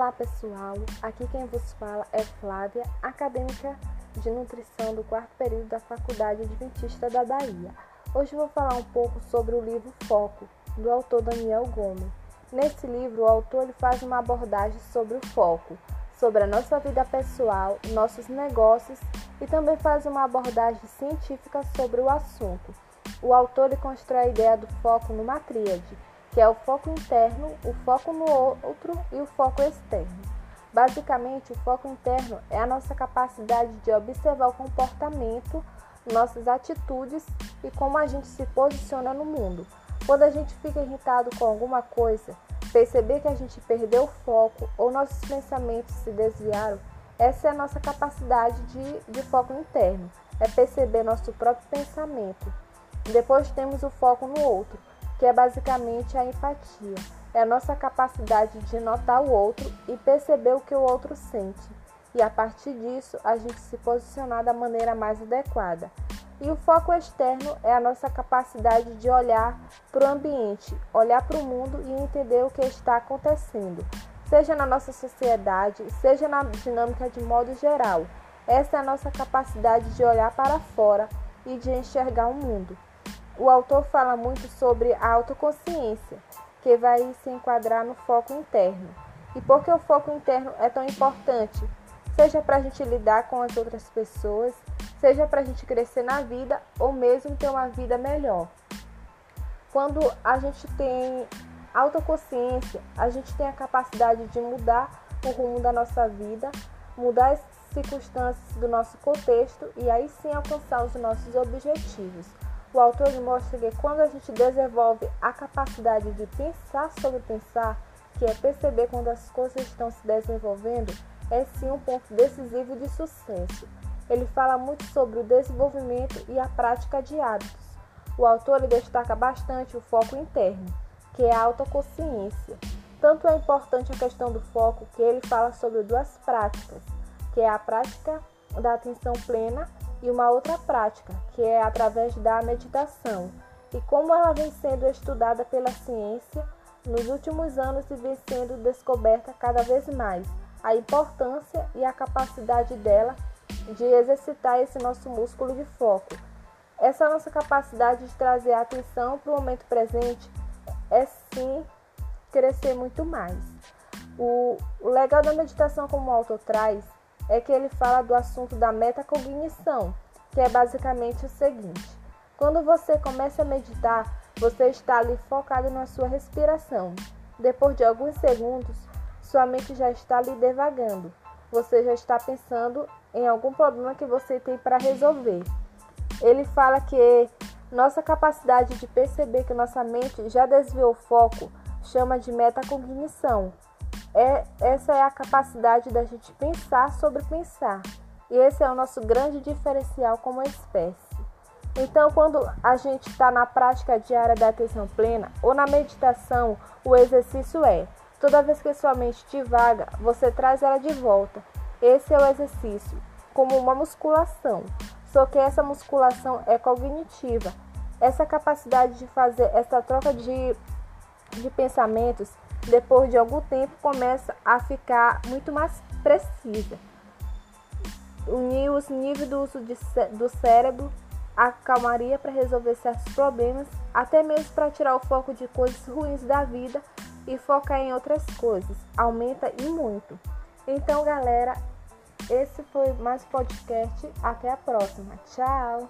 Olá pessoal, aqui quem vos fala é Flávia, acadêmica de nutrição do quarto período da Faculdade Adventista da Bahia. Hoje vou falar um pouco sobre o livro Foco, do autor Daniel Gomes. Nesse livro, o autor ele faz uma abordagem sobre o foco, sobre a nossa vida pessoal, nossos negócios e também faz uma abordagem científica sobre o assunto. O autor ele constrói a ideia do foco numa tríade que é o foco interno, o foco no outro e o foco externo. Basicamente, o foco interno é a nossa capacidade de observar o comportamento, nossas atitudes e como a gente se posiciona no mundo. Quando a gente fica irritado com alguma coisa, perceber que a gente perdeu o foco ou nossos pensamentos se desviaram, essa é a nossa capacidade de, de foco interno, é perceber nosso próprio pensamento. Depois temos o foco no outro, que é basicamente a empatia. É a nossa capacidade de notar o outro e perceber o que o outro sente. E a partir disso, a gente se posicionar da maneira mais adequada. E o foco externo é a nossa capacidade de olhar para o ambiente, olhar para o mundo e entender o que está acontecendo, seja na nossa sociedade, seja na dinâmica de modo geral. Essa é a nossa capacidade de olhar para fora e de enxergar o mundo o autor fala muito sobre a autoconsciência, que vai se enquadrar no foco interno. E por que o foco interno é tão importante? Seja para a gente lidar com as outras pessoas, seja para a gente crescer na vida ou mesmo ter uma vida melhor. Quando a gente tem autoconsciência, a gente tem a capacidade de mudar o rumo da nossa vida, mudar as circunstâncias do nosso contexto e aí sim alcançar os nossos objetivos. O autor mostra que quando a gente desenvolve a capacidade de pensar sobre pensar, que é perceber quando as coisas estão se desenvolvendo, é sim um ponto decisivo de sucesso. Ele fala muito sobre o desenvolvimento e a prática de hábitos. O autor destaca bastante o foco interno, que é a autoconsciência. Tanto é importante a questão do foco que ele fala sobre duas práticas, que é a prática da atenção plena e uma outra prática, que é através da meditação, e como ela vem sendo estudada pela ciência nos últimos anos e vem sendo descoberta cada vez mais a importância e a capacidade dela de exercitar esse nosso músculo de foco. Essa nossa capacidade de trazer a atenção para o momento presente é sim crescer muito mais. O, legal da meditação, como o autor traz, é que ele fala do assunto da metacognição, que é basicamente o seguinte: quando você começa a meditar, você está ali focado na sua respiração. Depois de alguns segundos, sua mente já está ali devagando. Você já está pensando em algum problema que você tem para resolver. Ele fala que nossa capacidade de perceber que nossa mente já desviou o foco chama de metacognição. É, essa é a capacidade da gente pensar sobre pensar. E esse é o nosso grande diferencial como espécie. Então, quando a gente está na prática diária da atenção plena ou na meditação, o exercício é: toda vez que sua mente divaga, você traz ela de volta. Esse é o exercício, como uma musculação. Só que essa musculação é cognitiva. Essa capacidade de fazer essa troca de, de pensamentos depois de algum tempo começa a ficar muito mais precisa. Unir os níveis do uso de, do cérebro, a calmaria para resolver certos problemas, até mesmo para tirar o foco de coisas ruins da vida e focar em outras coisas. Aumenta e muito. Então, galera, esse foi mais podcast. Até a próxima. Tchau!